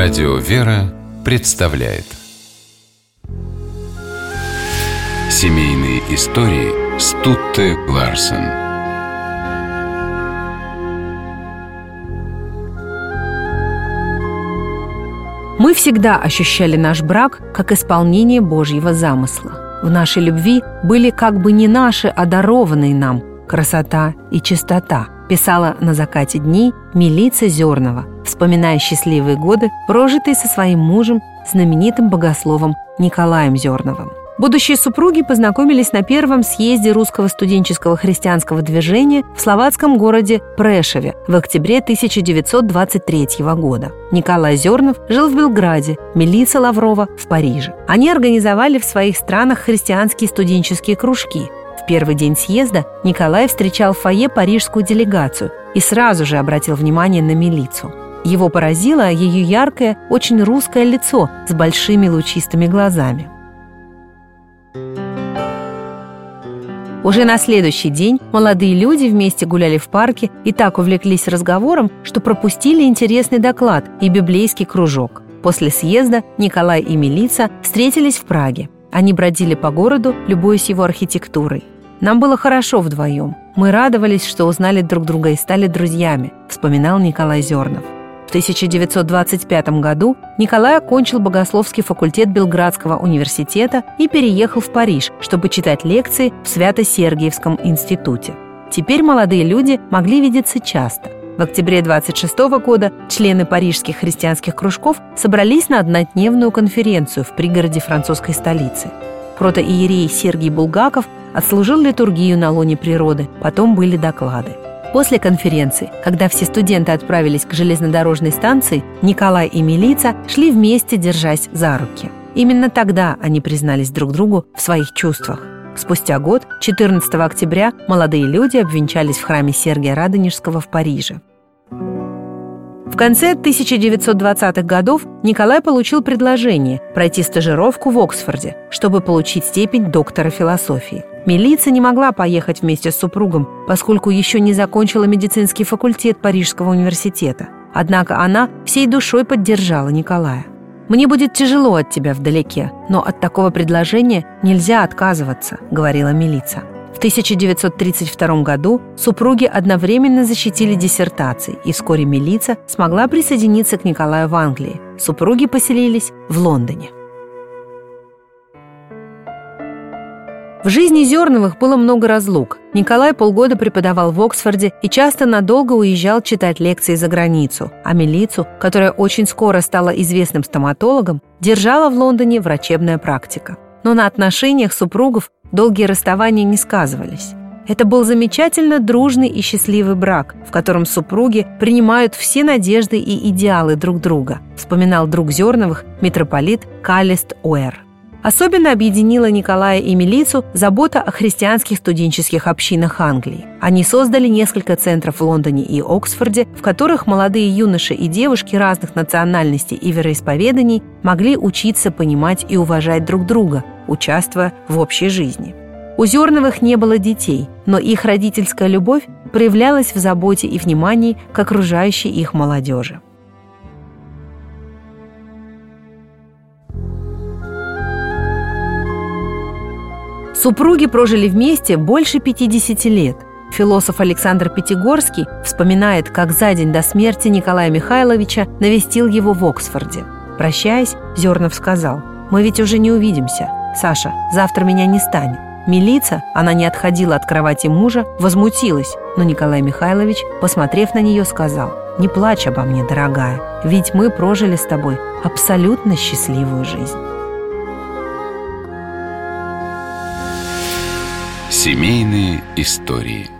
Радио «Вера» представляет Семейные истории Стутте Ларсен Мы всегда ощущали наш брак как исполнение Божьего замысла. В нашей любви были как бы не наши, а дарованные нам красота и чистота, писала на закате дней Милица Зернова, вспоминая счастливые годы, прожитые со своим мужем, знаменитым богословом Николаем Зерновым. Будущие супруги познакомились на первом съезде русского студенческого христианского движения в словацком городе Прешеве в октябре 1923 года. Николай Зернов жил в Белграде, Милица Лаврова в Париже. Они организовали в своих странах христианские студенческие кружки. В первый день съезда Николай встречал в фойе парижскую делегацию и сразу же обратил внимание на милицу. Его поразило ее яркое, очень русское лицо с большими лучистыми глазами. Уже на следующий день молодые люди вместе гуляли в парке и так увлеклись разговором, что пропустили интересный доклад и библейский кружок. После съезда Николай и Милица встретились в Праге. Они бродили по городу, любуясь его архитектурой. «Нам было хорошо вдвоем. Мы радовались, что узнали друг друга и стали друзьями», вспоминал Николай Зернов. В 1925 году Николай окончил богословский факультет Белградского университета и переехал в Париж, чтобы читать лекции в Свято-Сергиевском институте. Теперь молодые люди могли видеться часто. В октябре 26 года члены парижских христианских кружков собрались на однодневную конференцию в пригороде французской столицы. Протоиерей Сергий Булгаков отслужил литургию на лоне природы, потом были доклады. После конференции, когда все студенты отправились к железнодорожной станции, Николай и Милица шли вместе, держась за руки. Именно тогда они признались друг другу в своих чувствах. Спустя год, 14 октября, молодые люди обвенчались в храме Сергия Радонежского в Париже. В конце 1920-х годов Николай получил предложение пройти стажировку в Оксфорде, чтобы получить степень доктора философии. Милиция не могла поехать вместе с супругом, поскольку еще не закончила медицинский факультет Парижского университета. Однако она всей душой поддержала Николая. «Мне будет тяжело от тебя вдалеке, но от такого предложения нельзя отказываться», — говорила милиция. В 1932 году супруги одновременно защитили диссертации, и вскоре милиция смогла присоединиться к Николаю в Англии. Супруги поселились в Лондоне. В жизни Зерновых было много разлук. Николай полгода преподавал в Оксфорде и часто надолго уезжал читать лекции за границу, а Милицу, которая очень скоро стала известным стоматологом, держала в Лондоне врачебная практика. Но на отношениях супругов долгие расставания не сказывались. Это был замечательно дружный и счастливый брак, в котором супруги принимают все надежды и идеалы друг друга, вспоминал друг Зерновых митрополит Калест Уэр. Особенно объединила Николая и Милицу забота о христианских студенческих общинах Англии. Они создали несколько центров в Лондоне и Оксфорде, в которых молодые юноши и девушки разных национальностей и вероисповеданий могли учиться понимать и уважать друг друга, участвуя в общей жизни. У Зерновых не было детей, но их родительская любовь проявлялась в заботе и внимании к окружающей их молодежи. Супруги прожили вместе больше 50 лет. Философ Александр Пятигорский вспоминает, как за день до смерти Николая Михайловича навестил его в Оксфорде. Прощаясь, Зернов сказал, «Мы ведь уже не увидимся. Саша, завтра меня не станет». Милица, она не отходила от кровати мужа, возмутилась, но Николай Михайлович, посмотрев на нее, сказал, «Не плачь обо мне, дорогая, ведь мы прожили с тобой абсолютно счастливую жизнь». Семейные истории –